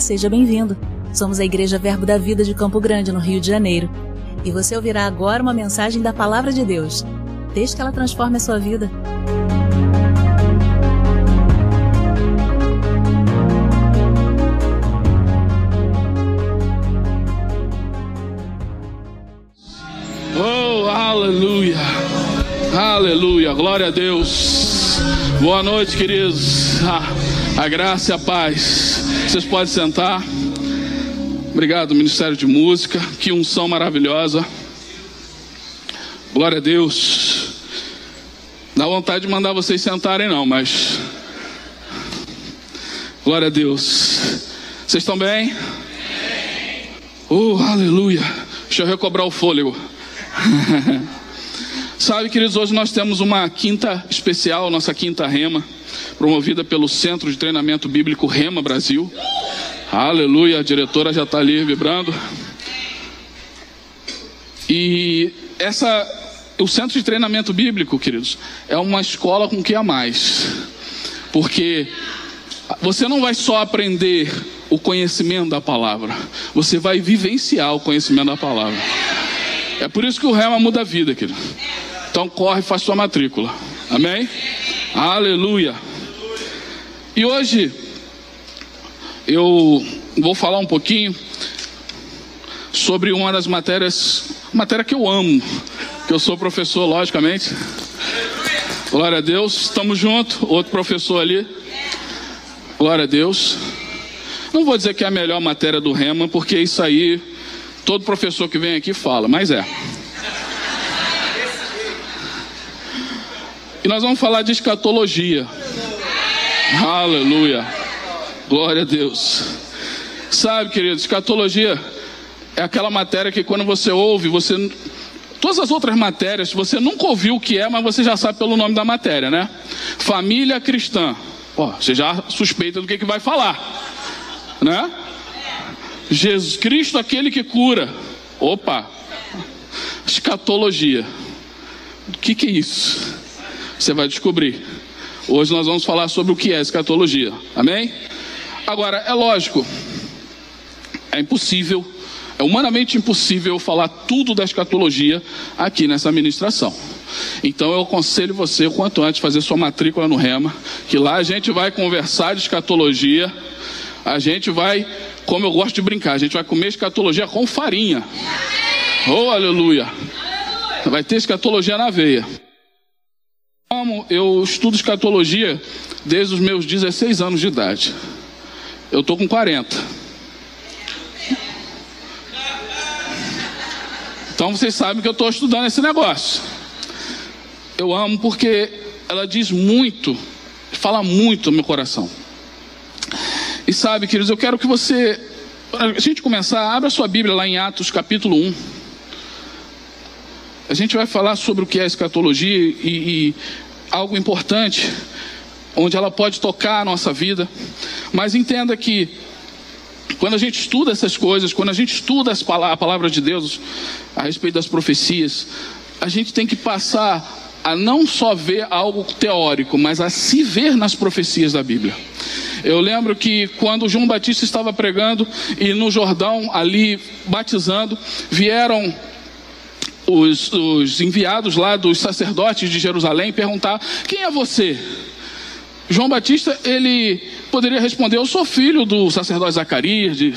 Seja bem-vindo. Somos a Igreja Verbo da Vida de Campo Grande, no Rio de Janeiro. E você ouvirá agora uma mensagem da Palavra de Deus. Desde que ela transforme a sua vida. Oh, aleluia. Aleluia. Glória a Deus. Boa noite, queridos. Ah, a graça e a paz. Vocês podem sentar. Obrigado, Ministério de Música. Que unção maravilhosa. Glória a Deus. Dá vontade de mandar vocês sentarem, não, mas. Glória a Deus. Vocês estão bem? Oh, aleluia. Deixa eu recobrar o fôlego. Sabe, queridos, hoje nós temos uma quinta especial, nossa quinta rema, promovida pelo Centro de Treinamento Bíblico Rema Brasil. Aleluia, a diretora já está ali vibrando. E essa, o Centro de Treinamento Bíblico, queridos, é uma escola com que a mais. Porque você não vai só aprender o conhecimento da palavra, você vai vivenciar o conhecimento da palavra. É por isso que o rema muda a vida, querido. Então corre e faz sua matrícula. Amém? Aleluia. E hoje eu vou falar um pouquinho sobre uma das matérias, matéria que eu amo, que eu sou professor, logicamente. Glória a Deus, estamos juntos. Outro professor ali. Glória a Deus. Não vou dizer que é a melhor matéria do Rema, porque isso aí todo professor que vem aqui fala, mas é. E nós vamos falar de escatologia. Aleluia. Glória a Deus. Sabe, querido, escatologia é aquela matéria que quando você ouve, você. Todas as outras matérias, você nunca ouviu o que é, mas você já sabe pelo nome da matéria, né? Família cristã. Ó, você já suspeita do que, que vai falar, né? Jesus Cristo, aquele que cura. Opa! Escatologia. O que, que é isso? Você vai descobrir. Hoje nós vamos falar sobre o que é escatologia. Amém? Agora, é lógico, é impossível, é humanamente impossível falar tudo da escatologia aqui nessa ministração. Então eu aconselho você, o quanto antes, fazer sua matrícula no Rema, que lá a gente vai conversar de escatologia, a gente vai, como eu gosto de brincar, a gente vai comer escatologia com farinha. Oh, aleluia! Vai ter escatologia na veia. Como eu estudo escatologia desde os meus 16 anos de idade. Eu estou com 40. Então vocês sabem que eu estou estudando esse negócio. Eu amo porque ela diz muito, fala muito no meu coração. E sabe, queridos, eu quero que você, a gente começar, abra sua Bíblia lá em Atos capítulo 1. A gente vai falar sobre o que é escatologia e, e algo importante, onde ela pode tocar a nossa vida. Mas entenda que quando a gente estuda essas coisas, quando a gente estuda a palavra de Deus a respeito das profecias, a gente tem que passar a não só ver algo teórico, mas a se ver nas profecias da Bíblia. Eu lembro que quando João Batista estava pregando e no Jordão, ali batizando, vieram os, os enviados lá dos sacerdotes de Jerusalém perguntar: Quem é você? João Batista, ele poderia responder: Eu sou filho do sacerdote Zacarias, de,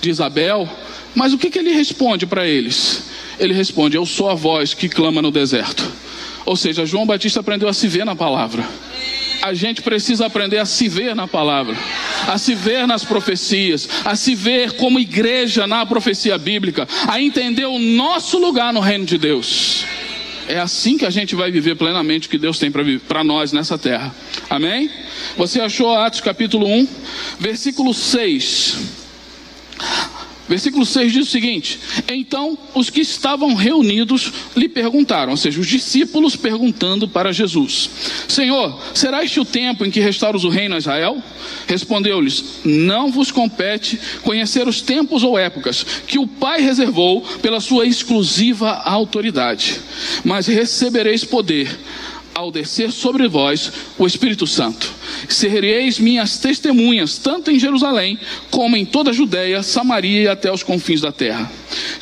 de Isabel. Mas o que, que ele responde para eles? Ele responde: Eu sou a voz que clama no deserto. Ou seja, João Batista aprendeu a se ver na palavra. A gente precisa aprender a se ver na palavra, a se ver nas profecias, a se ver como igreja na profecia bíblica, a entender o nosso lugar no reino de Deus. É assim que a gente vai viver plenamente o que Deus tem para nós nessa terra. Amém? Você achou Atos capítulo 1, versículo 6. Versículo 6 diz o seguinte: Então os que estavam reunidos lhe perguntaram, ou seja, os discípulos perguntando para Jesus: Senhor, será este o tempo em que restauras o reino a Israel? Respondeu-lhes: Não vos compete conhecer os tempos ou épocas que o Pai reservou pela sua exclusiva autoridade, mas recebereis poder ao descer sobre vós o Espírito Santo, sereis minhas testemunhas, tanto em Jerusalém, como em toda a Judéia, Samaria e até os confins da terra.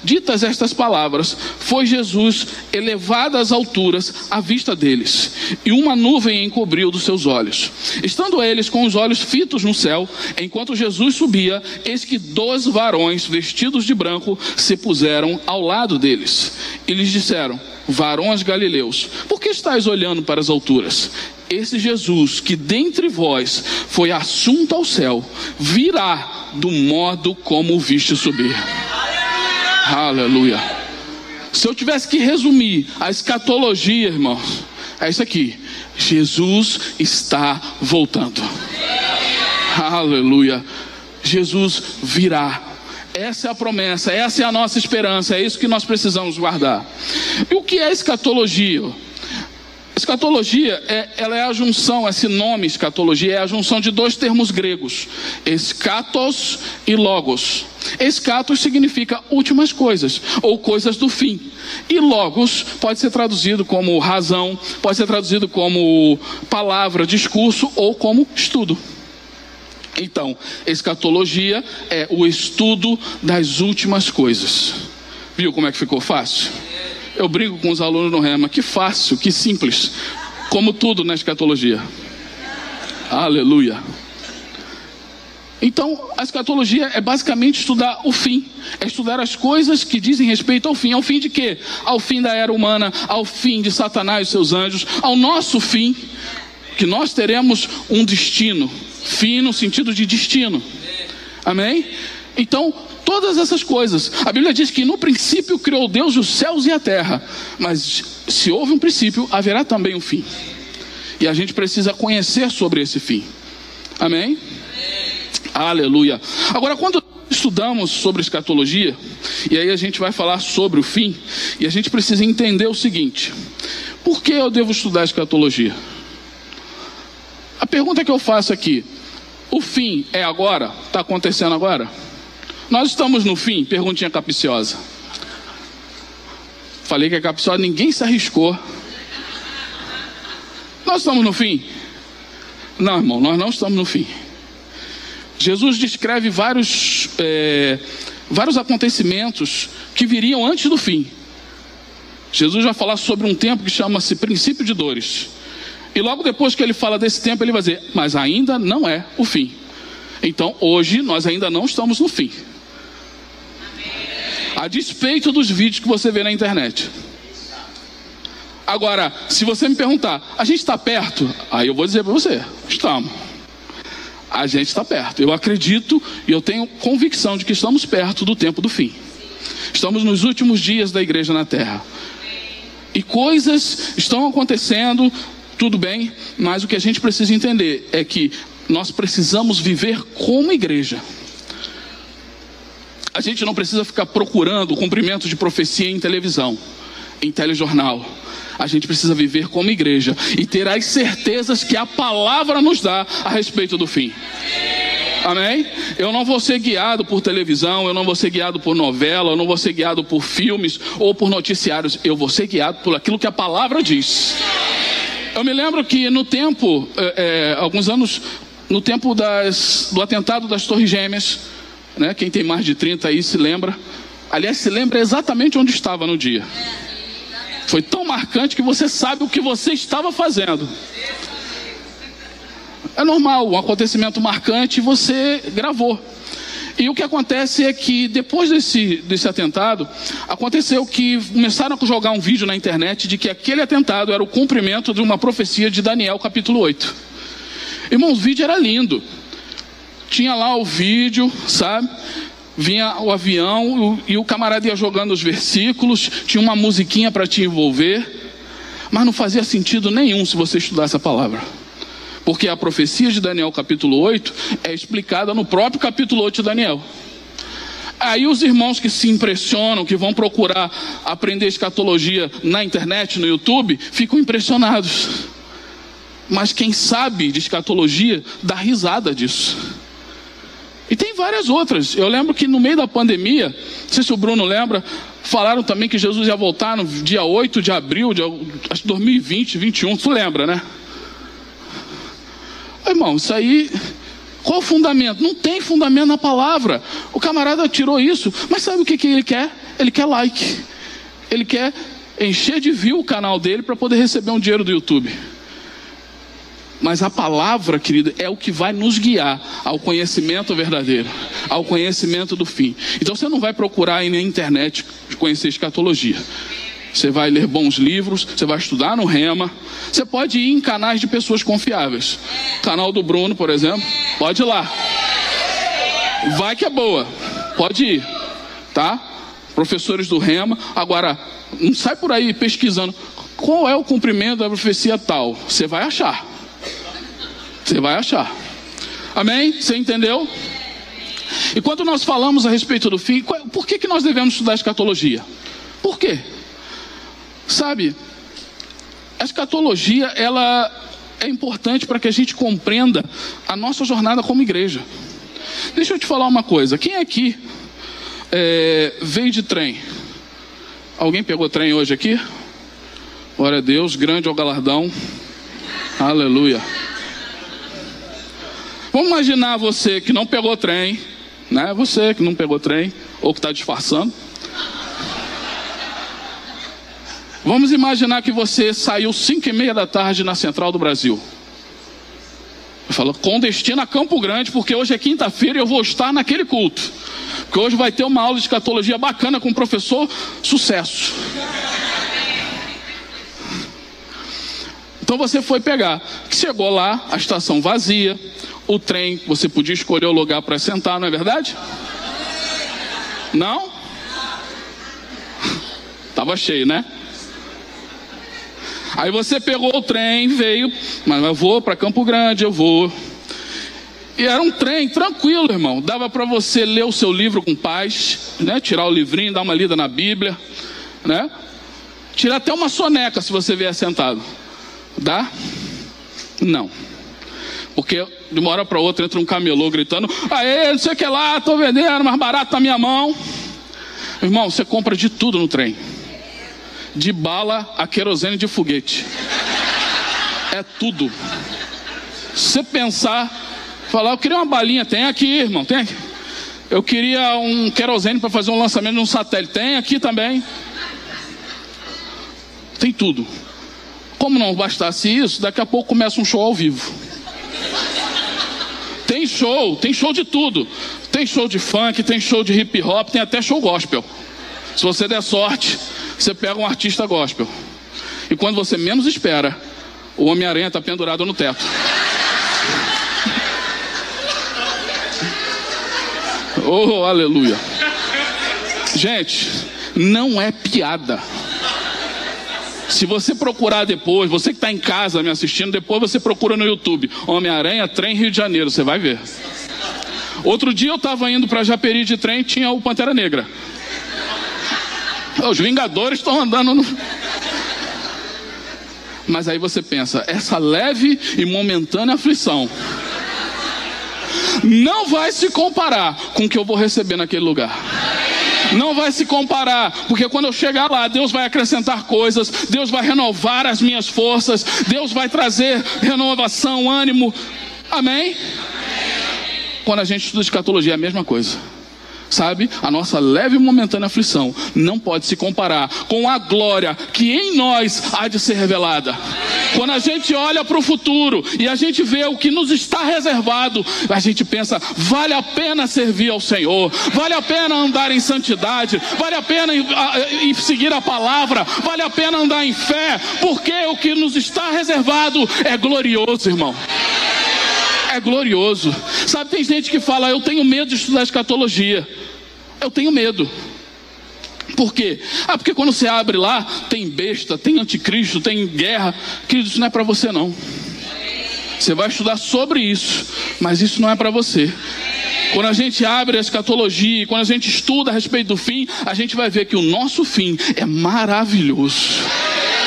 Ditas estas palavras, foi Jesus elevado às alturas à vista deles, e uma nuvem encobriu dos seus olhos. Estando eles com os olhos fitos no céu, enquanto Jesus subia, eis que dois varões vestidos de branco se puseram ao lado deles, e lhes disseram: Varões galileus, por que estáis olhando para as alturas? Esse Jesus que dentre vós foi assunto ao céu, virá do modo como o viste subir. Aleluia. Se eu tivesse que resumir a escatologia, irmãos, é isso aqui. Jesus está voltando. Aleluia. Jesus virá. Essa é a promessa, essa é a nossa esperança, é isso que nós precisamos guardar. E o que é escatologia? Escatologia é, ela é a junção, esse nome escatologia é a junção de dois termos gregos, escatos e logos. Escatos significa últimas coisas, ou coisas do fim. E logos pode ser traduzido como razão, pode ser traduzido como palavra, discurso ou como estudo. Então, escatologia é o estudo das últimas coisas. Viu como é que ficou fácil? Eu brinco com os alunos no Rema, que fácil, que simples, como tudo na escatologia. Aleluia. Então, a escatologia é basicamente estudar o fim, é estudar as coisas que dizem respeito ao fim. Ao fim de quê? Ao fim da era humana, ao fim de Satanás e seus anjos, ao nosso fim, que nós teremos um destino, fim no sentido de destino. Amém? Então, todas essas coisas. A Bíblia diz que no princípio criou Deus os céus e a terra, mas se houve um princípio, haverá também um fim. E a gente precisa conhecer sobre esse fim. Amém? Aleluia. Agora, quando estudamos sobre escatologia, e aí a gente vai falar sobre o fim, e a gente precisa entender o seguinte: por que eu devo estudar escatologia? A pergunta que eu faço aqui: o fim é agora? Está acontecendo agora? Nós estamos no fim? Perguntinha capiciosa. Falei que é capiciosa, ninguém se arriscou. Nós estamos no fim? Não, irmão, nós não estamos no fim. Jesus descreve vários, é, vários acontecimentos que viriam antes do fim. Jesus vai falar sobre um tempo que chama-se princípio de dores. E logo depois que ele fala desse tempo, ele vai dizer: Mas ainda não é o fim. Então, hoje, nós ainda não estamos no fim. A despeito dos vídeos que você vê na internet. Agora, se você me perguntar, a gente está perto? Aí eu vou dizer para você: estamos a gente está perto. Eu acredito e eu tenho convicção de que estamos perto do tempo do fim. Estamos nos últimos dias da igreja na terra. E coisas estão acontecendo, tudo bem, mas o que a gente precisa entender é que nós precisamos viver como igreja. A gente não precisa ficar procurando o cumprimento de profecia em televisão, em telejornal a gente precisa viver como igreja e ter as certezas que a palavra nos dá a respeito do fim. Amém? Eu não vou ser guiado por televisão, eu não vou ser guiado por novela, eu não vou ser guiado por filmes ou por noticiários, eu vou ser guiado por aquilo que a palavra diz. Eu me lembro que no tempo, é, é, alguns anos, no tempo das, do atentado das Torres Gêmeas, né, quem tem mais de 30 aí se lembra, aliás, se lembra exatamente onde estava no dia. Foi tão marcante que você sabe o que você estava fazendo. É normal, um acontecimento marcante você gravou. E o que acontece é que depois desse, desse atentado, aconteceu que começaram a jogar um vídeo na internet de que aquele atentado era o cumprimento de uma profecia de Daniel, capítulo 8. Irmãos, o vídeo era lindo. Tinha lá o vídeo, sabe? vinha o avião e o camarada ia jogando os versículos, tinha uma musiquinha para te envolver, mas não fazia sentido nenhum se você estudasse a palavra. Porque a profecia de Daniel capítulo 8 é explicada no próprio capítulo 8 de Daniel. Aí os irmãos que se impressionam, que vão procurar aprender escatologia na internet, no YouTube, ficam impressionados. Mas quem sabe de escatologia dá risada disso. E tem várias outras. Eu lembro que no meio da pandemia, não sei se o Bruno lembra, falaram também que Jesus ia voltar no dia 8 de abril de 2020, 2021. Tu lembra, né? Irmão, isso aí. Qual o fundamento? Não tem fundamento na palavra. O camarada tirou isso, mas sabe o que, que ele quer? Ele quer like. Ele quer encher de view o canal dele para poder receber um dinheiro do YouTube. Mas a palavra, querida, é o que vai nos guiar ao conhecimento verdadeiro, ao conhecimento do fim. Então você não vai procurar aí na internet conhecer escatologia. Você vai ler bons livros, você vai estudar no Rema. Você pode ir em canais de pessoas confiáveis. Canal do Bruno, por exemplo, pode ir lá. Vai que é boa. Pode ir, tá? Professores do Rema. Agora, não sai por aí pesquisando qual é o cumprimento da profecia tal. Você vai achar. Você vai achar. Amém? Você entendeu? E quando nós falamos a respeito do fim, por que, que nós devemos estudar escatologia? Por quê? Sabe, a escatologia ela é importante para que a gente compreenda a nossa jornada como igreja. Deixa eu te falar uma coisa. Quem aqui é, veio de trem? Alguém pegou trem hoje aqui? Glória a Deus, grande é o galardão. Aleluia. Vamos imaginar você que não pegou trem, né? Você que não pegou trem ou que está disfarçando. Vamos imaginar que você saiu cinco e meia da tarde na Central do Brasil. Eu falo, com destino a Campo Grande, porque hoje é quinta-feira e eu vou estar naquele culto. Porque hoje vai ter uma aula de escatologia bacana com o professor Sucesso. Então você foi pegar. Chegou lá, a estação vazia, o trem, você podia escolher o lugar para sentar, não é verdade? Não? Tava cheio, né? Aí você pegou o trem, veio, mas eu vou para Campo Grande, eu vou. E era um trem tranquilo, irmão. Dava para você ler o seu livro com paz, né? Tirar o livrinho, dar uma lida na Bíblia, né? Tirar até uma soneca se você vier sentado. Dá? Não. Porque de uma hora para outra entra um camelô gritando: Aê, não sei o que lá, estou vendendo, mais barato na minha mão. Irmão, você compra de tudo no trem de bala a querosene de foguete. É tudo. Você pensar, falar, eu queria uma balinha, tem aqui, irmão, tem aqui. Eu queria um querosene para fazer um lançamento de um satélite, tem aqui também. Tem tudo. Como não bastasse isso, daqui a pouco começa um show ao vivo. Tem show, tem show de tudo. Tem show de funk, tem show de hip hop, tem até show gospel. Se você der sorte, você pega um artista gospel. E quando você menos espera, o Homem-Aranha está pendurado no teto. Oh, aleluia. Gente, não é piada. Se você procurar depois, você que está em casa me assistindo, depois você procura no YouTube Homem-Aranha Trem Rio de Janeiro, você vai ver. Outro dia eu estava indo para Japeri de trem, tinha o Pantera Negra. Os Vingadores estão andando no. Mas aí você pensa, essa leve e momentânea aflição não vai se comparar com o que eu vou receber naquele lugar. Não vai se comparar, porque quando eu chegar lá, Deus vai acrescentar coisas, Deus vai renovar as minhas forças, Deus vai trazer renovação, ânimo. Amém? Quando a gente estuda escatologia, é a mesma coisa sabe? A nossa leve e momentânea aflição não pode se comparar com a glória que em nós há de ser revelada. Quando a gente olha para o futuro e a gente vê o que nos está reservado, a gente pensa: vale a pena servir ao Senhor, vale a pena andar em santidade, vale a pena seguir a palavra, vale a pena andar em fé, porque o que nos está reservado é glorioso, irmão é glorioso. Sabe, tem gente que fala, eu tenho medo de estudar escatologia. Eu tenho medo. Por quê? Ah, porque quando você abre lá, tem besta, tem anticristo, tem guerra. Querido, isso não é para você não. Você vai estudar sobre isso, mas isso não é para você. Quando a gente abre a escatologia, quando a gente estuda a respeito do fim, a gente vai ver que o nosso fim é maravilhoso.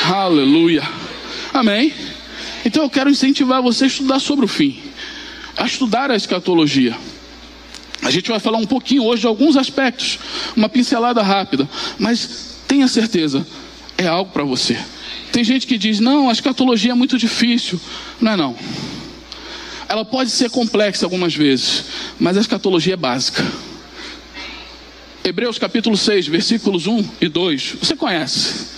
Aleluia. Amém? Então eu quero incentivar você a estudar sobre o fim a estudar a escatologia. A gente vai falar um pouquinho hoje de alguns aspectos, uma pincelada rápida, mas tenha certeza, é algo para você. Tem gente que diz: não, a escatologia é muito difícil. Não é não. ela pode ser complexa algumas vezes, mas a escatologia é básica. Hebreus capítulo 6, versículos 1 e 2, você conhece.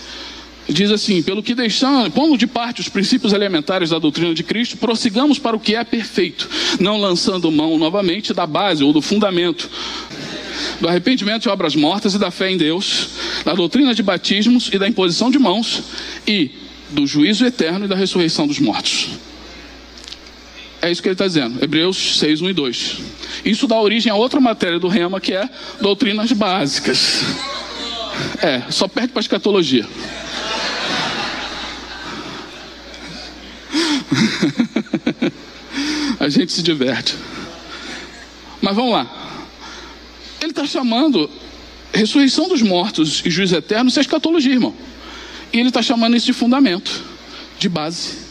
Diz assim: pelo que deixamos, pondo de parte os princípios elementares da doutrina de Cristo, prossigamos para o que é perfeito, não lançando mão novamente da base ou do fundamento, do arrependimento de obras mortas e da fé em Deus, da doutrina de batismos e da imposição de mãos, e do juízo eterno e da ressurreição dos mortos. É isso que ele está dizendo, Hebreus 6, 1 e 2. Isso dá origem a outra matéria do Rema, que é doutrinas básicas. É, só perde para a escatologia. a gente se diverte. Mas vamos lá. Ele está chamando ressurreição dos mortos e juízo eterno, isso é escatologia, irmão. E ele está chamando isso de fundamento, de base.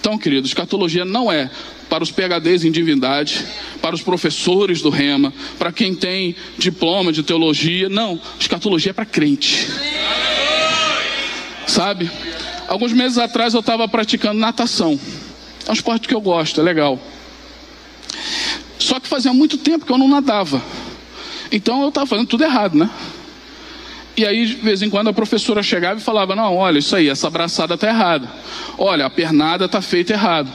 Então, querido, escatologia não é para os PHDs em divindade, para os professores do Rema, para quem tem diploma de teologia. Não, escatologia é para crente. Sabe? Alguns meses atrás eu estava praticando natação. É um esporte que eu gosto, é legal. Só que fazia muito tempo que eu não nadava. Então eu estava fazendo tudo errado, né? E aí, de vez em quando, a professora chegava e falava: Não, olha, isso aí, essa abraçada está errada. Olha, a pernada está feita errado.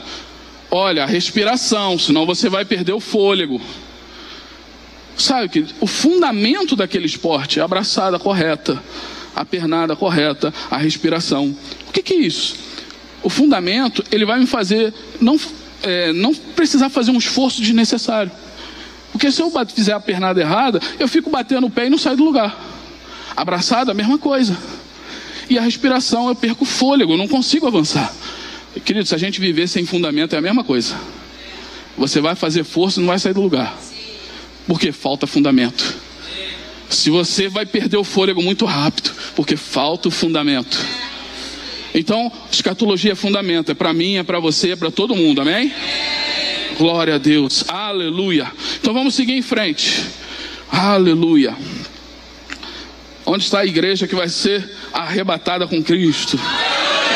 Olha, a respiração, senão você vai perder o fôlego. Sabe que o fundamento daquele esporte é a abraçada correta, a pernada correta, a respiração. O que, que é isso? O fundamento, ele vai me fazer não, é, não precisar fazer um esforço desnecessário. Porque se eu fizer a pernada errada, eu fico batendo o pé e não saio do lugar. Abraçada, a mesma coisa. E a respiração, eu perco o fôlego, eu não consigo avançar. Querido, se a gente viver sem fundamento, é a mesma coisa. Você vai fazer força e não vai sair do lugar. Porque falta fundamento. Se você vai perder o fôlego muito rápido, porque falta o fundamento. Então, escatologia é fundamento, é para mim, é para você, é para todo mundo, amém? Glória a Deus, aleluia. Então vamos seguir em frente, aleluia. Onde está a igreja que vai ser arrebatada com Cristo?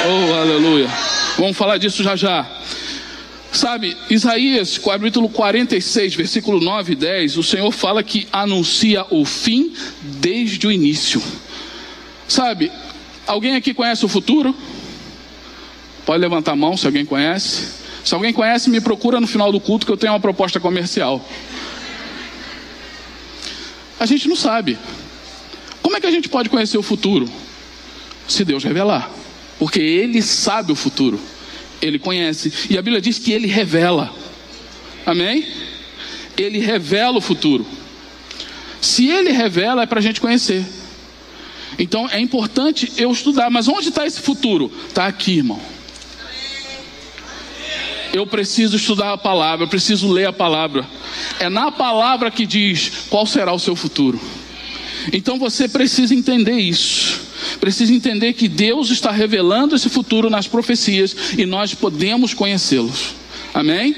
Oh, aleluia. Vamos falar disso já já. Sabe, Isaías, capítulo 46, versículo 9 e 10, o Senhor fala que anuncia o fim desde o início. Sabe, Alguém aqui conhece o futuro? Pode levantar a mão se alguém conhece. Se alguém conhece, me procura no final do culto que eu tenho uma proposta comercial. A gente não sabe. Como é que a gente pode conhecer o futuro? Se Deus revelar. Porque Ele sabe o futuro. Ele conhece. E a Bíblia diz que Ele revela. Amém? Ele revela o futuro. Se Ele revela, é para a gente conhecer. Então é importante eu estudar. Mas onde está esse futuro? Está aqui, irmão. Eu preciso estudar a palavra, eu preciso ler a palavra. É na palavra que diz qual será o seu futuro. Então você precisa entender isso. Precisa entender que Deus está revelando esse futuro nas profecias e nós podemos conhecê-los. Amém?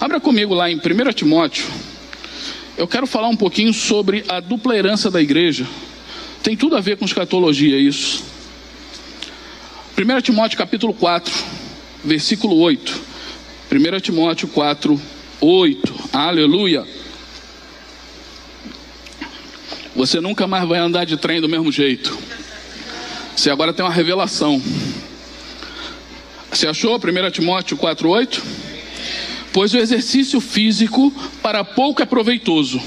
Abra comigo lá em 1 Timóteo. Eu quero falar um pouquinho sobre a dupla herança da igreja. Tem tudo a ver com escatologia isso. 1 Timóteo capítulo 4, versículo 8. 1 Timóteo 4, 8. Aleluia. Você nunca mais vai andar de trem do mesmo jeito. Você agora tem uma revelação. Você achou 1 Timóteo 4, 8? Pois o exercício físico para pouco é proveitoso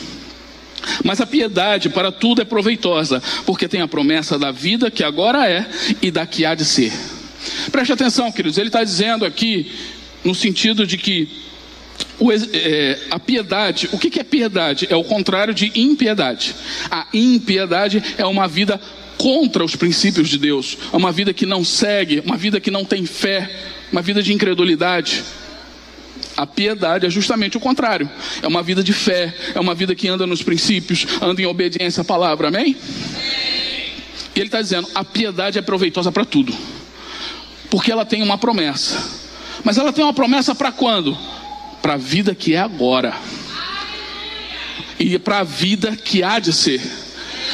mas a piedade para tudo é proveitosa, porque tem a promessa da vida que agora é e da que há de ser. Preste atenção, queridos, ele está dizendo aqui, no sentido de que o, é, a piedade, o que, que é piedade? É o contrário de impiedade. A impiedade é uma vida contra os princípios de Deus, é uma vida que não segue, uma vida que não tem fé, uma vida de incredulidade. A piedade é justamente o contrário. É uma vida de fé, é uma vida que anda nos princípios, anda em obediência à palavra, amém? E ele está dizendo: a piedade é proveitosa para tudo, porque ela tem uma promessa. Mas ela tem uma promessa para quando? Para a vida que é agora, e para a vida que há de ser.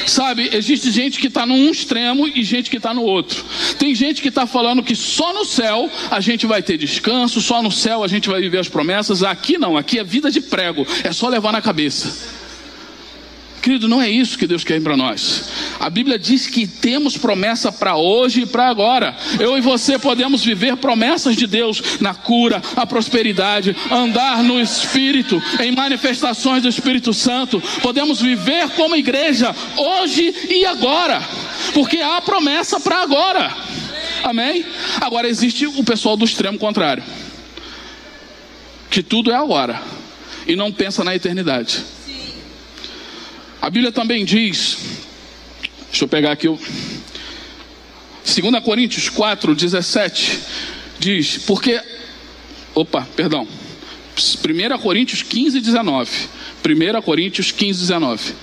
Sabe, existe gente que está num extremo e gente que está no outro. Tem gente que está falando que só no céu a gente vai ter descanso, só no céu a gente vai viver as promessas. Aqui não, aqui é vida de prego, é só levar na cabeça. Querido, não é isso que Deus quer para nós. A Bíblia diz que temos promessa para hoje e para agora. Eu e você podemos viver promessas de Deus na cura, a prosperidade, andar no Espírito, em manifestações do Espírito Santo. Podemos viver como igreja hoje e agora, porque há promessa para agora. Amém? Agora existe o pessoal do extremo contrário, que tudo é agora e não pensa na eternidade. A Bíblia também diz, deixa eu pegar aqui o 2 Coríntios 4, 17, diz, porque, opa, perdão, 1 Coríntios 15, 19, 1 Coríntios 15, 19.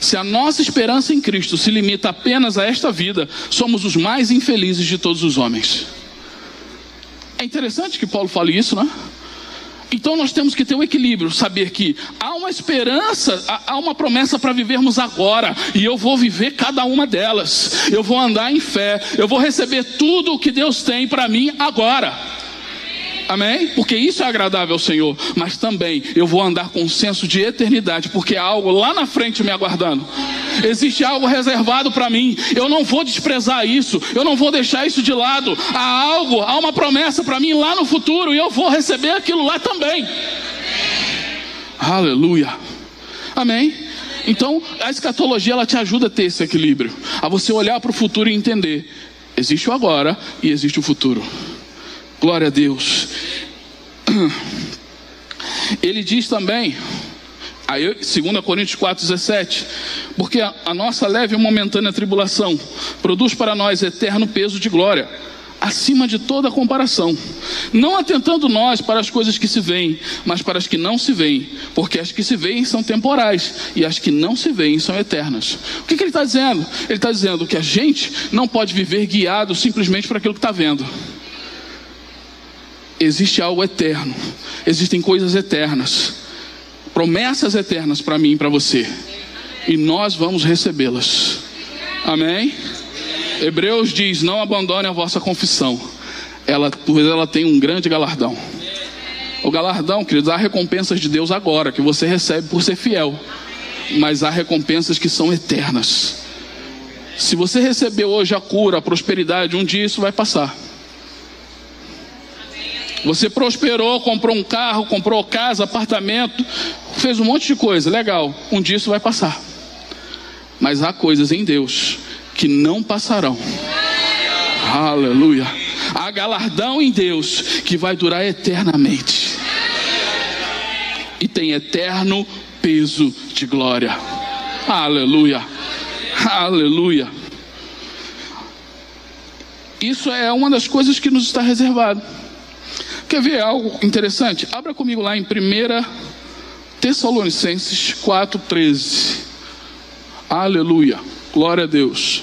Se a nossa esperança em Cristo se limita apenas a esta vida, somos os mais infelizes de todos os homens. É interessante que Paulo fale isso, não é? Então nós temos que ter um equilíbrio, saber que há uma esperança, há uma promessa para vivermos agora, e eu vou viver cada uma delas. Eu vou andar em fé, eu vou receber tudo o que Deus tem para mim agora. Amém? Porque isso é agradável ao Senhor. Mas também eu vou andar com um senso de eternidade, porque há algo lá na frente me aguardando. Existe algo reservado para mim. Eu não vou desprezar isso. Eu não vou deixar isso de lado. Há algo, há uma promessa para mim lá no futuro e eu vou receber aquilo lá também. Aleluia. Amém? Então, a escatologia ela te ajuda a ter esse equilíbrio, a você olhar para o futuro e entender: existe o agora e existe o futuro. Glória a Deus. Ele diz também, aí, 2 Coríntios 4,17: Porque a, a nossa leve e momentânea tribulação produz para nós eterno peso de glória, acima de toda comparação, não atentando nós para as coisas que se veem, mas para as que não se veem, porque as que se veem são temporais e as que não se veem são eternas. O que, que ele está dizendo? Ele está dizendo que a gente não pode viver guiado simplesmente para aquilo que está vendo existe algo eterno, existem coisas eternas, promessas eternas para mim e para você, e nós vamos recebê-las. Amém? Hebreus diz: Não abandone a vossa confissão, ela, pois ela tem um grande galardão. O galardão, queridos, há recompensas de Deus agora, que você recebe por ser fiel, mas há recompensas que são eternas. Se você recebeu hoje a cura, a prosperidade, um dia isso vai passar. Você prosperou, comprou um carro, comprou casa, apartamento, fez um monte de coisa, legal. Um dia isso vai passar. Mas há coisas em Deus que não passarão. Aleluia. Há galardão em Deus que vai durar eternamente. E tem eterno peso de glória. Aleluia. Aleluia. Isso é uma das coisas que nos está reservado. Quer ver algo interessante? Abra comigo lá em 1 Tessalonicenses 4,13. Aleluia. Glória a Deus.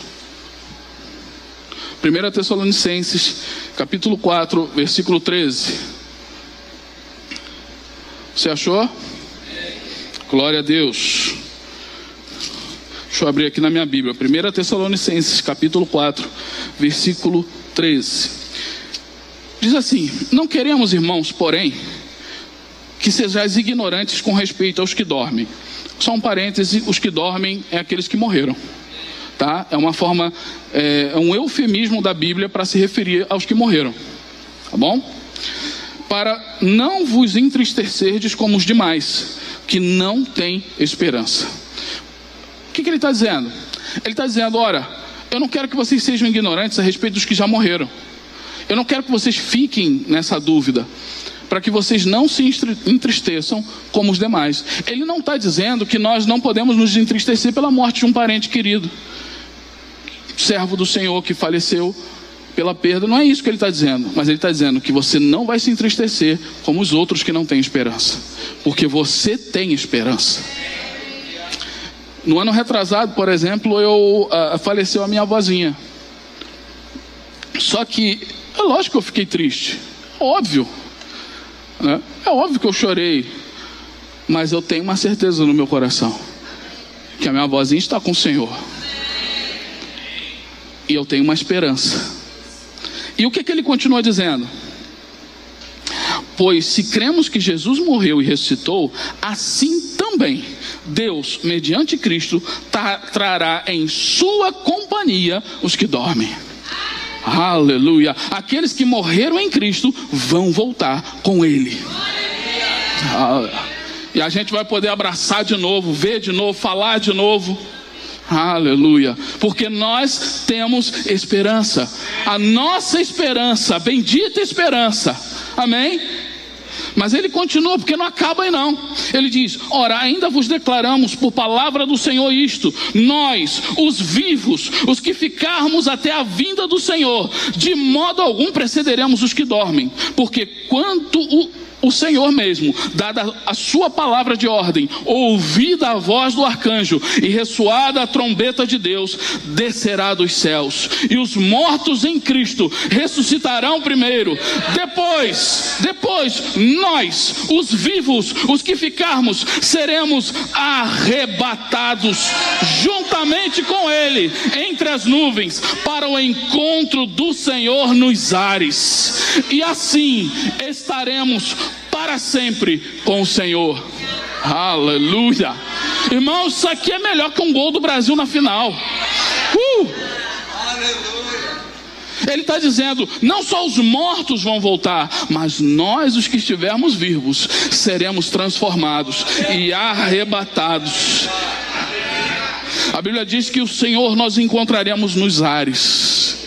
1 Tessalonicenses, capítulo 4, versículo 13. Você achou? Glória a Deus. Deixa eu abrir aqui na minha Bíblia. 1 Tessalonicenses, capítulo 4, versículo 13. Diz assim: Não queremos, irmãos, porém, que sejais ignorantes com respeito aos que dormem. Só um parêntese: os que dormem é aqueles que morreram. Tá? É uma forma, é, é um eufemismo da Bíblia para se referir aos que morreram. Tá bom? Para não vos entristecerdes como os demais, que não têm esperança. O que, que ele está dizendo? Ele está dizendo: ora, eu não quero que vocês sejam ignorantes a respeito dos que já morreram. Eu não quero que vocês fiquem nessa dúvida, para que vocês não se entristeçam como os demais. Ele não está dizendo que nós não podemos nos entristecer pela morte de um parente querido, servo do Senhor que faleceu pela perda. Não é isso que ele está dizendo, mas ele está dizendo que você não vai se entristecer como os outros que não têm esperança, porque você tem esperança. No ano retrasado, por exemplo, eu uh, faleceu a minha avózinha. Só que é lógico que eu fiquei triste. Óbvio. Né? É óbvio que eu chorei. Mas eu tenho uma certeza no meu coração: que a minha vozinha está com o Senhor. e eu tenho uma esperança. E o que, que ele continua dizendo? Pois se cremos que Jesus morreu e ressuscitou, assim também Deus, mediante Cristo, trará em sua companhia os que dormem. Aleluia. Aqueles que morreram em Cristo vão voltar com Ele. E a gente vai poder abraçar de novo, ver de novo, falar de novo. Aleluia. Porque nós temos esperança. A nossa esperança, a bendita esperança. Amém? Mas ele continua, porque não acaba aí não. Ele diz: Ora, ainda vos declaramos por palavra do Senhor isto: nós, os vivos, os que ficarmos até a vinda do Senhor, de modo algum precederemos os que dormem, porque quanto o o Senhor mesmo, dada a sua palavra de ordem, ouvida a voz do arcanjo e ressoada a trombeta de Deus, descerá dos céus, e os mortos em Cristo ressuscitarão primeiro. Depois, depois, nós, os vivos, os que ficarmos, seremos arrebatados juntamente com Ele entre as nuvens para o encontro do Senhor nos ares, e assim estaremos para sempre com o Senhor. Aleluia. Irmãos, isso aqui é melhor que um gol do Brasil na final. Uh! Ele está dizendo: não só os mortos vão voltar, mas nós, os que estivermos vivos, seremos transformados e arrebatados. A Bíblia diz que o Senhor nós encontraremos nos ares.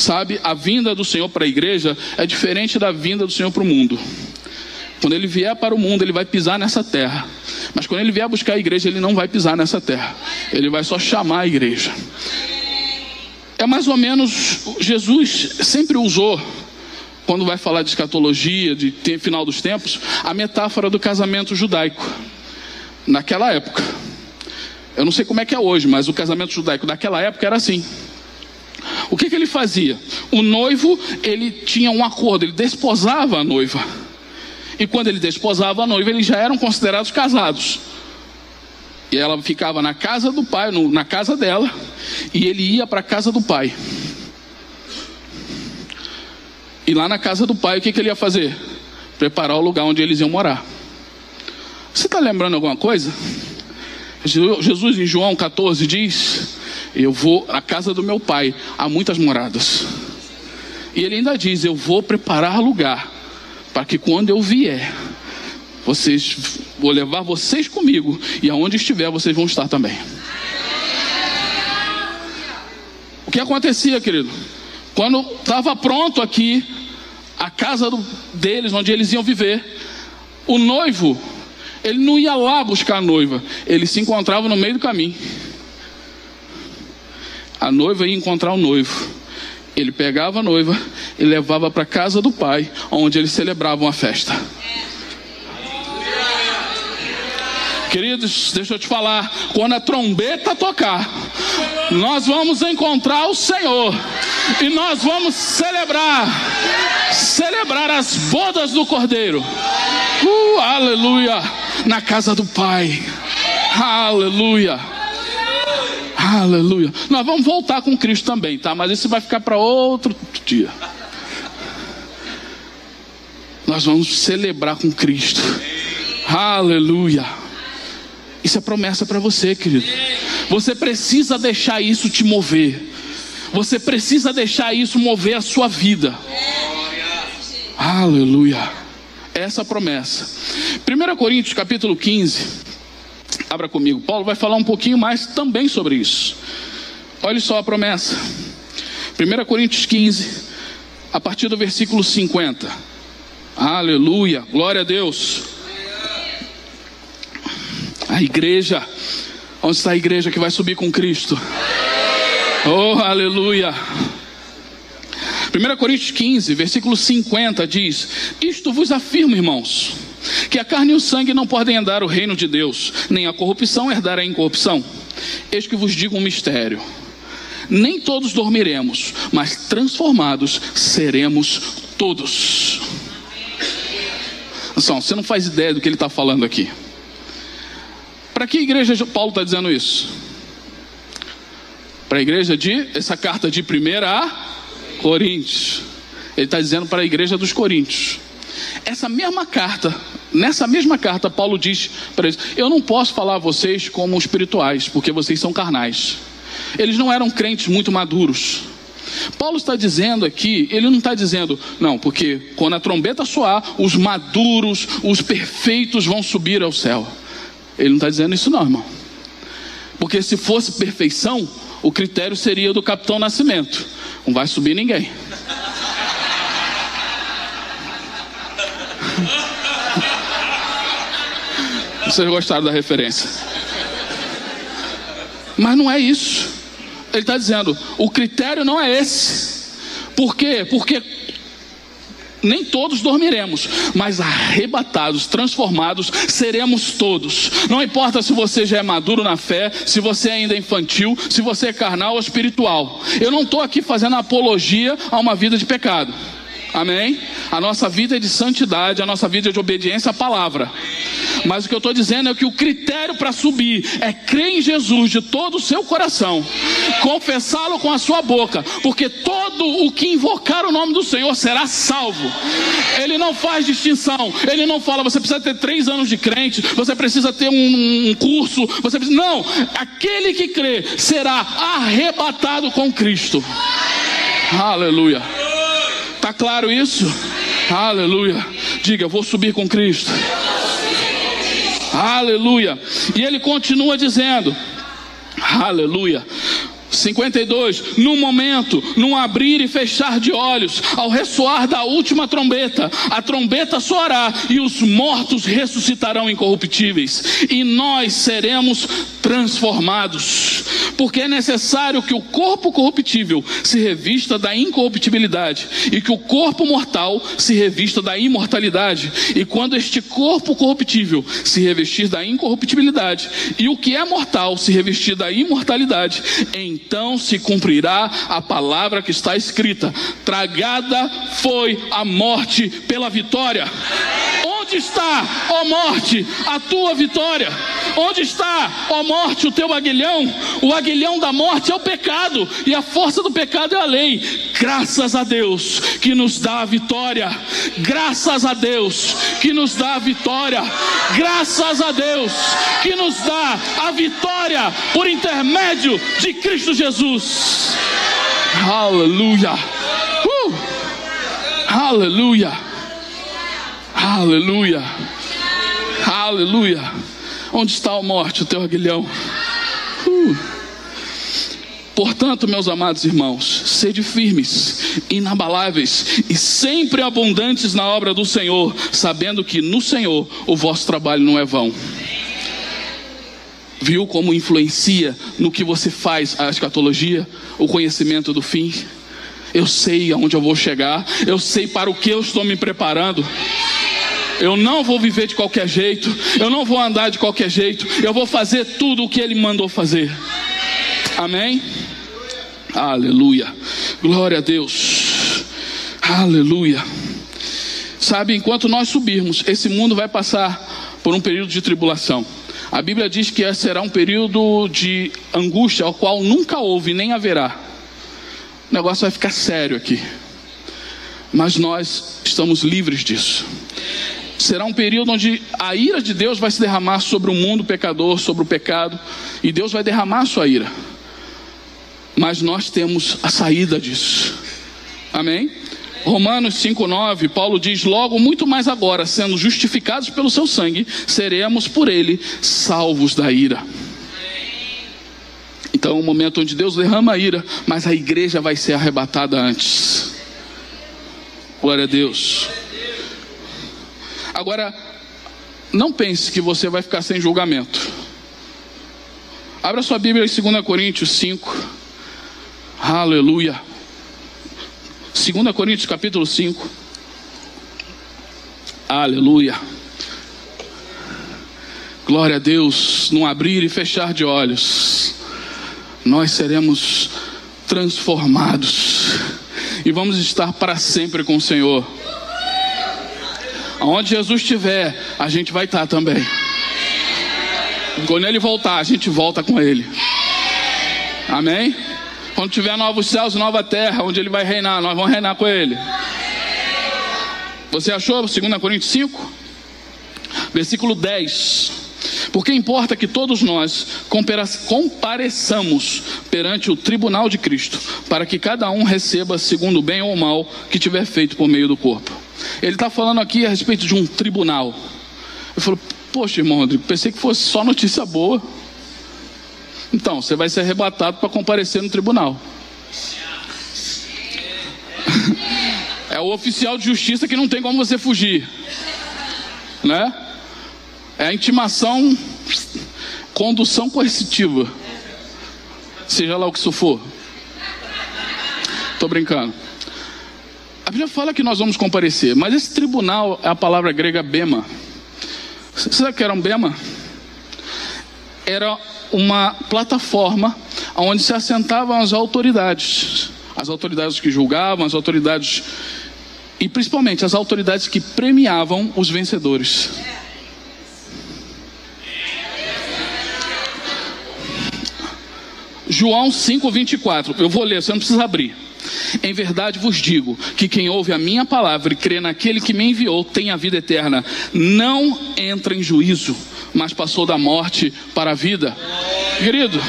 Sabe, a vinda do Senhor para a igreja é diferente da vinda do Senhor para o mundo. Quando ele vier para o mundo, ele vai pisar nessa terra. Mas quando ele vier buscar a igreja, ele não vai pisar nessa terra. Ele vai só chamar a igreja. É mais ou menos, Jesus sempre usou, quando vai falar de escatologia, de final dos tempos, a metáfora do casamento judaico. Naquela época. Eu não sei como é que é hoje, mas o casamento judaico daquela época era assim. O que, que ele fazia? O noivo, ele tinha um acordo, ele desposava a noiva. E quando ele desposava a noiva, eles já eram considerados casados. E ela ficava na casa do pai, no, na casa dela, e ele ia para a casa do pai. E lá na casa do pai, o que, que ele ia fazer? Preparar o lugar onde eles iam morar. Você está lembrando alguma coisa? Jesus em João 14 diz eu vou à casa do meu pai, há muitas moradas. E ele ainda diz: Eu vou preparar lugar, para que quando eu vier, vocês, vou levar vocês comigo, e aonde estiver, vocês vão estar também. O que acontecia, querido? Quando estava pronto aqui, a casa do, deles, onde eles iam viver, o noivo, ele não ia lá buscar a noiva, ele se encontrava no meio do caminho a noiva ia encontrar o noivo. Ele pegava a noiva e levava para casa do pai, onde eles celebravam a festa. Queridos, deixa eu te falar, quando a trombeta tocar, nós vamos encontrar o Senhor e nós vamos celebrar, celebrar as bodas do Cordeiro. Uh, aleluia! Na casa do Pai. Aleluia. Aleluia. Nós vamos voltar com Cristo também, tá? Mas isso vai ficar para outro dia. Nós vamos celebrar com Cristo. Aleluia. Isso é promessa para você, querido. Você precisa deixar isso te mover. Você precisa deixar isso mover a sua vida. Aleluia. Essa promessa. 1 Coríntios capítulo 15. Abra comigo. Paulo vai falar um pouquinho mais também sobre isso. Olha só a promessa. 1 Coríntios 15, a partir do versículo 50. Aleluia. Glória a Deus. A igreja. Onde está a igreja que vai subir com Cristo? Oh, aleluia. 1 Coríntios 15, versículo 50 diz: Isto vos afirmo, irmãos que a carne e o sangue não podem andar o reino de Deus, nem a corrupção herdar a incorrupção. Eis que vos digo um mistério. Nem todos dormiremos, mas transformados seremos todos. Atenção, você não faz ideia do que ele está falando aqui. Para que igreja Paulo está dizendo isso? Para a igreja de, essa carta de primeira a Coríntios. Ele está dizendo para a igreja dos Coríntios. Essa mesma carta, nessa mesma carta, Paulo diz para eles: Eu não posso falar a vocês como espirituais, porque vocês são carnais. Eles não eram crentes muito maduros. Paulo está dizendo aqui, ele não está dizendo, não, porque quando a trombeta soar, os maduros, os perfeitos vão subir ao céu. Ele não está dizendo isso, não, irmão. Porque se fosse perfeição, o critério seria do capitão Nascimento: não vai subir ninguém. Vocês gostaram da referência? Mas não é isso. Ele está dizendo: o critério não é esse. Por quê? Porque nem todos dormiremos, mas arrebatados, transformados, seremos todos. Não importa se você já é maduro na fé, se você ainda é infantil, se você é carnal ou espiritual. Eu não estou aqui fazendo apologia a uma vida de pecado. Amém? A nossa vida é de santidade, a nossa vida é de obediência à palavra. Mas o que eu estou dizendo é que o critério para subir é crer em Jesus de todo o seu coração, confessá-lo com a sua boca, porque todo o que invocar o nome do Senhor será salvo. Ele não faz distinção, ele não fala você precisa ter três anos de crente, você precisa ter um, um curso, você precisa. Não, aquele que crê será arrebatado com Cristo. Aleluia. Tá claro isso? Aleluia. Diga, vou subir com Cristo. Aleluia. E ele continua dizendo: Aleluia. 52, no momento, num abrir e fechar de olhos, ao ressoar da última trombeta, a trombeta soará e os mortos ressuscitarão incorruptíveis, e nós seremos transformados, porque é necessário que o corpo corruptível se revista da incorruptibilidade e que o corpo mortal se revista da imortalidade. E quando este corpo corruptível se revestir da incorruptibilidade e o que é mortal se revestir da imortalidade, então se cumprirá a palavra que está escrita: tragada foi a morte pela vitória. Onde está, ó morte, a tua vitória? Onde está, ó morte, o teu aguilhão? O aguilhão da morte é o pecado, e a força do pecado é a lei. Graças a Deus que nos dá a vitória. Graças a Deus que nos dá a vitória. Graças a Deus que nos dá a vitória por intermédio de Cristo Jesus. Aleluia. Uh! Aleluia. Aleluia. Aleluia. Onde está a morte, o teu aguilhão? Uh. Portanto, meus amados irmãos, sede firmes, inabaláveis e sempre abundantes na obra do Senhor, sabendo que no Senhor o vosso trabalho não é vão. Viu como influencia no que você faz a escatologia, o conhecimento do fim? Eu sei aonde eu vou chegar, eu sei para o que eu estou me preparando. Eu não vou viver de qualquer jeito, eu não vou andar de qualquer jeito, eu vou fazer tudo o que Ele mandou fazer. Amém? Aleluia. Glória a Deus. Aleluia. Sabe, enquanto nós subirmos, esse mundo vai passar por um período de tribulação. A Bíblia diz que será um período de angústia, ao qual nunca houve nem haverá. O negócio vai ficar sério aqui. Mas nós estamos livres disso será um período onde a ira de Deus vai se derramar sobre o mundo pecador, sobre o pecado, e Deus vai derramar a sua ira. Mas nós temos a saída disso. Amém? Romanos 5,9, Paulo diz: Logo, muito mais agora, sendo justificados pelo seu sangue, seremos por ele salvos da ira. Então, é um momento onde Deus derrama a ira, mas a igreja vai ser arrebatada antes. Glória a Deus. Agora, não pense que você vai ficar sem julgamento. Abra sua Bíblia em 2 Coríntios 5. Aleluia. 2 Coríntios capítulo 5. Aleluia. Glória a Deus, num abrir e fechar de olhos, nós seremos transformados e vamos estar para sempre com o Senhor. Aonde Jesus estiver, a gente vai estar também. Quando ele voltar, a gente volta com ele. Amém? Quando tiver novos céus e nova terra, onde ele vai reinar, nós vamos reinar com ele. Você achou 2 Coríntios 5? Versículo 10. Porque importa que todos nós compareçamos perante o tribunal de Cristo, para que cada um receba segundo o bem ou mal que tiver feito por meio do corpo. Ele está falando aqui a respeito de um tribunal. Eu falo, poxa, irmão Rodrigo, pensei que fosse só notícia boa. Então, você vai ser arrebatado para comparecer no tribunal. É o oficial de justiça que não tem como você fugir, né? É a intimação, condução coercitiva. Seja lá o que isso for. Estou brincando. A Bíblia fala que nós vamos comparecer, mas esse tribunal é a palavra grega bema. Você sabe o que era um bema? Era uma plataforma onde se assentavam as autoridades. As autoridades que julgavam, as autoridades. E principalmente as autoridades que premiavam os vencedores. João 5:24. Eu vou ler, você não precisa abrir. Em verdade vos digo que quem ouve a minha palavra e crê naquele que me enviou tem a vida eterna. Não entra em juízo, mas passou da morte para a vida. Querido,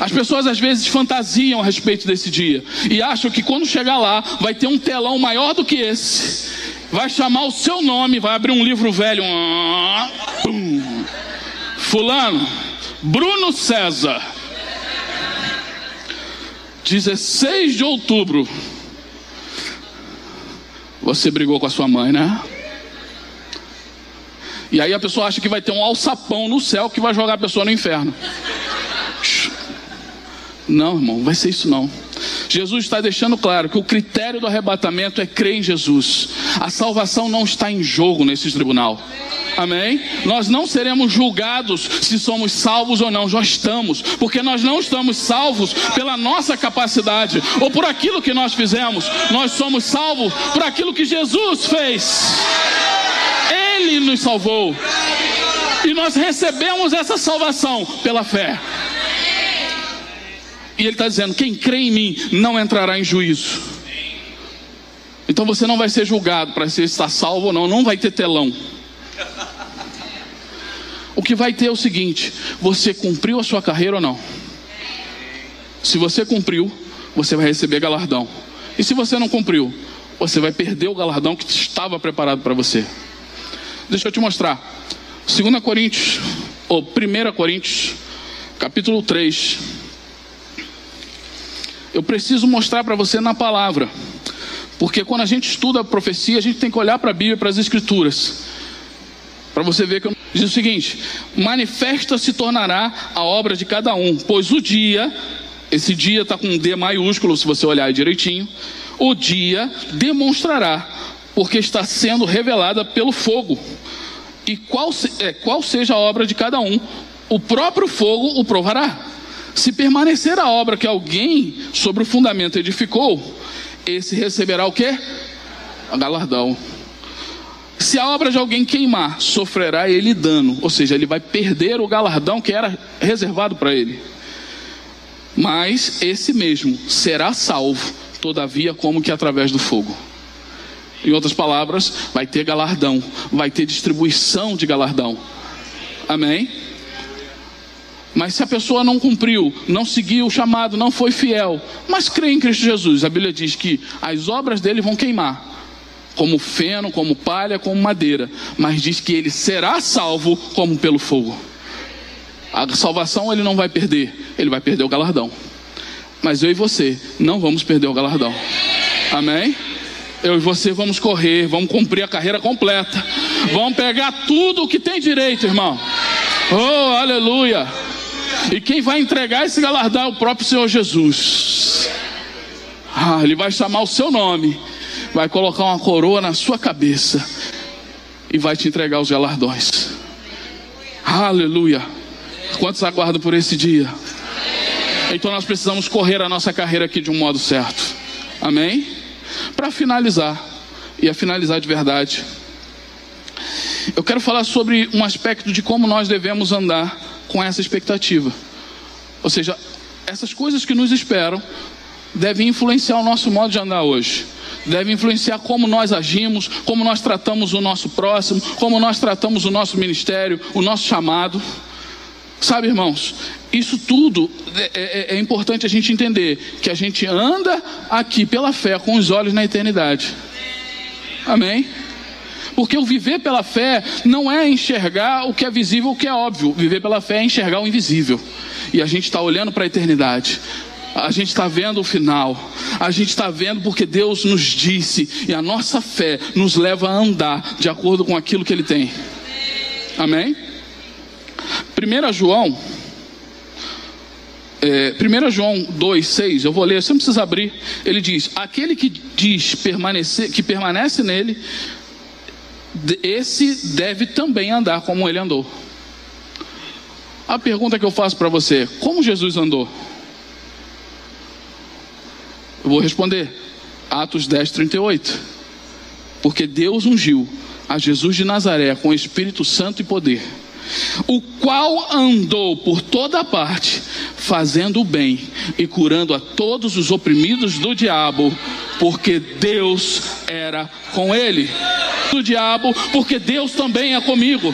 as pessoas às vezes fantasiam a respeito desse dia e acham que quando chegar lá vai ter um telão maior do que esse. Vai chamar o seu nome, vai abrir um livro velho. Fulano, Bruno César 16 de outubro. Você brigou com a sua mãe, né? E aí a pessoa acha que vai ter um alçapão no céu que vai jogar a pessoa no inferno. Não, irmão, vai ser isso não. Jesus está deixando claro que o critério do arrebatamento é crer em Jesus. A salvação não está em jogo nesse tribunal. Amém? Nós não seremos julgados se somos salvos ou não, já estamos, porque nós não estamos salvos pela nossa capacidade ou por aquilo que nós fizemos, nós somos salvos por aquilo que Jesus fez. Ele nos salvou e nós recebemos essa salvação pela fé. E ele está dizendo: quem crê em mim não entrará em juízo. Então você não vai ser julgado para se está salvo ou não, não vai ter telão. O que vai ter é o seguinte: você cumpriu a sua carreira ou não? Se você cumpriu, você vai receber galardão. E se você não cumpriu, você vai perder o galardão que estava preparado para você. Deixa eu te mostrar. 2 Coríntios, ou 1 Coríntios, capítulo 3. Eu preciso mostrar para você na palavra. Porque quando a gente estuda a profecia, a gente tem que olhar para a Bíblia, para as Escrituras. Para você ver que eu... diz o seguinte: manifesta se tornará a obra de cada um, pois o dia, esse dia está com um D maiúsculo, se você olhar direitinho, o dia demonstrará, porque está sendo revelada pelo fogo. E qual, se, é, qual seja a obra de cada um, o próprio fogo o provará. Se permanecer a obra que alguém sobre o fundamento edificou, esse receberá o que? Galardão. Se a obra de alguém queimar, sofrerá ele dano, ou seja, ele vai perder o galardão que era reservado para ele. Mas esse mesmo será salvo, todavia, como que através do fogo. Em outras palavras, vai ter galardão, vai ter distribuição de galardão. Amém? Mas se a pessoa não cumpriu, não seguiu o chamado, não foi fiel, mas crê em Cristo Jesus, a Bíblia diz que as obras dele vão queimar como feno, como palha, como madeira, mas diz que ele será salvo como pelo fogo. A salvação ele não vai perder, ele vai perder o galardão. Mas eu e você não vamos perder o galardão. Amém? Eu e você vamos correr, vamos cumprir a carreira completa. Vamos pegar tudo o que tem direito, irmão. Oh, aleluia. E quem vai entregar esse galardão é o próprio Senhor Jesus. Ah, ele vai chamar o seu nome vai colocar uma coroa na sua cabeça e vai te entregar os galardões. Aleluia. Quantos aguardam por esse dia? Então nós precisamos correr a nossa carreira aqui de um modo certo. Amém? Para finalizar, e a finalizar de verdade, eu quero falar sobre um aspecto de como nós devemos andar com essa expectativa. Ou seja, essas coisas que nos esperam deve influenciar o nosso modo de andar hoje. Deve influenciar como nós agimos, como nós tratamos o nosso próximo, como nós tratamos o nosso ministério, o nosso chamado. Sabe, irmãos, isso tudo é, é, é, importante a gente entender que a gente anda aqui pela fé com os olhos na eternidade. Amém? Porque o viver pela fé não é enxergar o que é visível, o que é óbvio. Viver pela fé é enxergar o invisível. E a gente está olhando para a eternidade. A gente está vendo o final. A gente está vendo porque Deus nos disse. E a nossa fé nos leva a andar de acordo com aquilo que Ele tem. Amém? 1 João. É, 1 João 2, 6, eu vou ler, você não precisa abrir. Ele diz: Aquele que diz permanecer, que permanece nele, esse deve também andar como ele andou. A pergunta que eu faço para você: como Jesus andou? Eu vou responder. Atos 10, 38. Porque Deus ungiu a Jesus de Nazaré com Espírito Santo e poder, o qual andou por toda parte, fazendo o bem e curando a todos os oprimidos do diabo, porque Deus era com ele. Do diabo, porque Deus também é comigo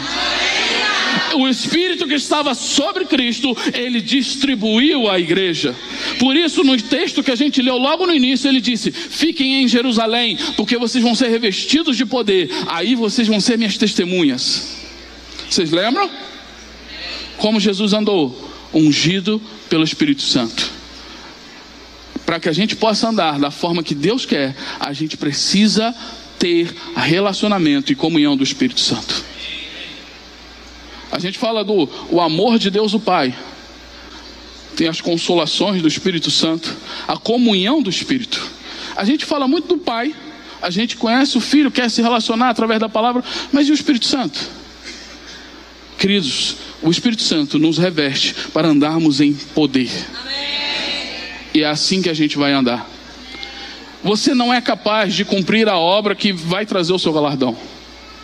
o Espírito que estava sobre Cristo, ele distribuiu à igreja. Por isso, no texto que a gente leu logo no início, ele disse: Fiquem em Jerusalém, porque vocês vão ser revestidos de poder, aí vocês vão ser minhas testemunhas. Vocês lembram? Como Jesus andou? Ungido pelo Espírito Santo. Para que a gente possa andar da forma que Deus quer, a gente precisa ter relacionamento e comunhão do Espírito Santo. A gente fala do o amor de Deus o Pai. Tem as consolações do Espírito Santo, a comunhão do Espírito. A gente fala muito do Pai, a gente conhece o Filho, quer se relacionar através da palavra, mas e o Espírito Santo? Queridos, o Espírito Santo nos reveste para andarmos em poder. E é assim que a gente vai andar. Você não é capaz de cumprir a obra que vai trazer o seu galardão.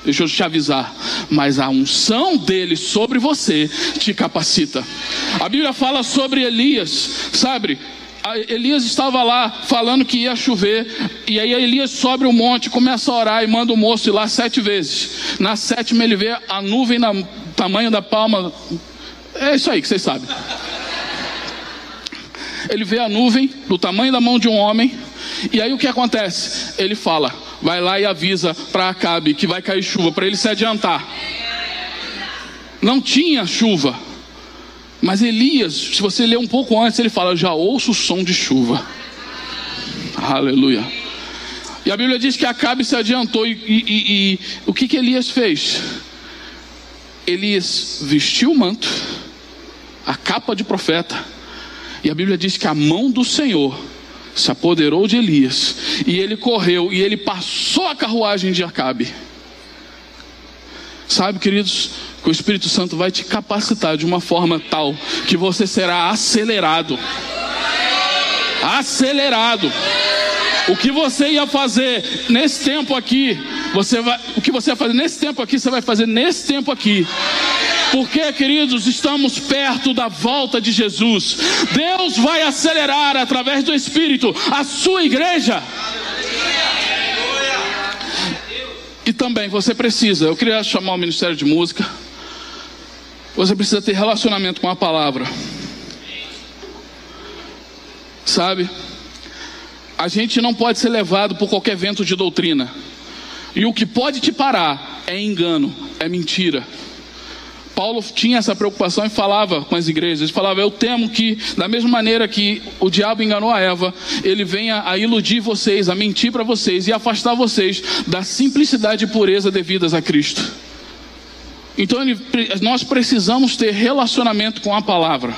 Deixa eu te avisar, mas a unção dele sobre você te capacita. A Bíblia fala sobre Elias, sabe? Elias estava lá falando que ia chover, e aí Elias sobe o monte, começa a orar e manda o moço ir lá sete vezes. Na sétima ele vê a nuvem no tamanho da palma. É isso aí que vocês sabem. Ele vê a nuvem do tamanho da mão de um homem, e aí o que acontece? Ele fala: vai lá e avisa para Acabe que vai cair chuva, para ele se adiantar. Não tinha chuva. Mas Elias, se você ler um pouco antes, ele fala: Já ouço o som de chuva. Aleluia. E a Bíblia diz que Acabe se adiantou. E, e, e, e o que, que Elias fez? Elias vestiu o manto, a capa de profeta. E a Bíblia diz que a mão do Senhor se apoderou de Elias, e ele correu, e ele passou a carruagem de Acabe. Sabe, queridos, que o Espírito Santo vai te capacitar de uma forma tal que você será acelerado. Acelerado. O que você ia fazer nesse tempo aqui, você vai, o que você ia fazer nesse tempo aqui, você vai fazer nesse tempo aqui. Porque, queridos, estamos perto da volta de Jesus. Deus vai acelerar através do Espírito a sua igreja. E também você precisa, eu queria chamar o Ministério de Música. Você precisa ter relacionamento com a palavra. Sabe? A gente não pode ser levado por qualquer vento de doutrina. E o que pode te parar é engano, é mentira. Paulo tinha essa preocupação e falava com as igrejas. Falava: Eu temo que, da mesma maneira que o diabo enganou a Eva, ele venha a iludir vocês, a mentir para vocês e afastar vocês da simplicidade e pureza devidas a Cristo. Então, ele, nós precisamos ter relacionamento com a palavra.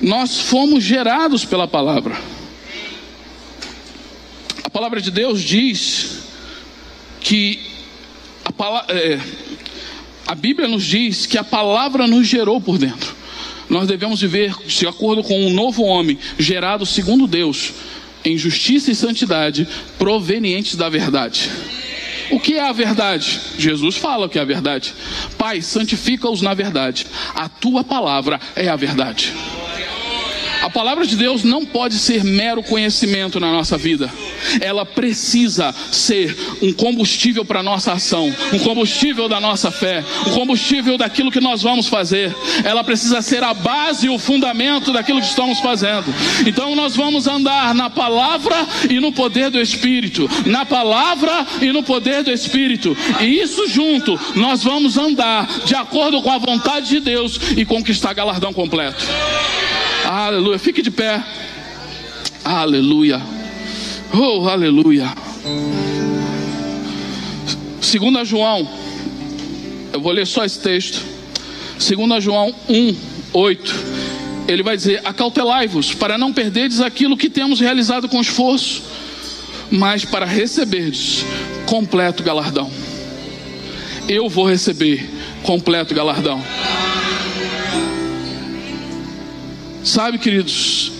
Nós fomos gerados pela palavra. A palavra de Deus diz que a palavra. É, a Bíblia nos diz que a palavra nos gerou por dentro. Nós devemos viver de acordo com um novo homem, gerado segundo Deus, em justiça e santidade, provenientes da verdade. O que é a verdade? Jesus fala o que é a verdade. Pai, santifica-os na verdade. A tua palavra é a verdade. A palavra de Deus não pode ser mero conhecimento na nossa vida. Ela precisa ser um combustível para nossa ação, um combustível da nossa fé, um combustível daquilo que nós vamos fazer. Ela precisa ser a base e o fundamento daquilo que estamos fazendo. Então nós vamos andar na palavra e no poder do Espírito, na palavra e no poder do Espírito. E isso junto, nós vamos andar de acordo com a vontade de Deus e conquistar galardão completo. Aleluia. Fique de pé. Aleluia. Oh, aleluia. Segunda João. Eu vou ler só esse texto. Segunda João 1, 8. Ele vai dizer: Acautelai-vos para não perderdes aquilo que temos realizado com esforço, mas para receberdes completo galardão. Eu vou receber completo galardão. Sabe, queridos,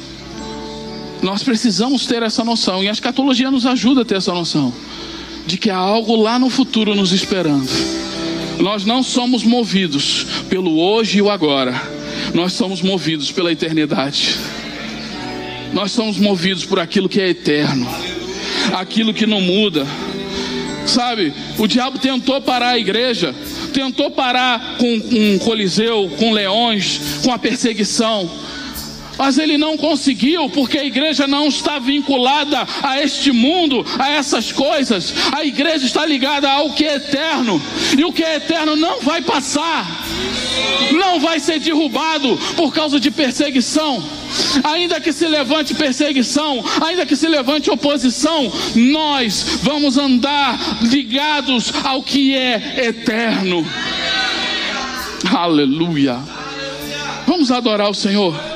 nós precisamos ter essa noção, e a escatologia nos ajuda a ter essa noção, de que há algo lá no futuro nos esperando. Nós não somos movidos pelo hoje e o agora, nós somos movidos pela eternidade. Nós somos movidos por aquilo que é eterno, aquilo que não muda. Sabe, o diabo tentou parar a igreja, tentou parar com um coliseu, com leões, com a perseguição mas ele não conseguiu, porque a igreja não está vinculada a este mundo, a essas coisas. A igreja está ligada ao que é eterno, e o que é eterno não vai passar, não vai ser derrubado por causa de perseguição. Ainda que se levante perseguição, ainda que se levante oposição, nós vamos andar ligados ao que é eterno. Aleluia. Vamos adorar o Senhor.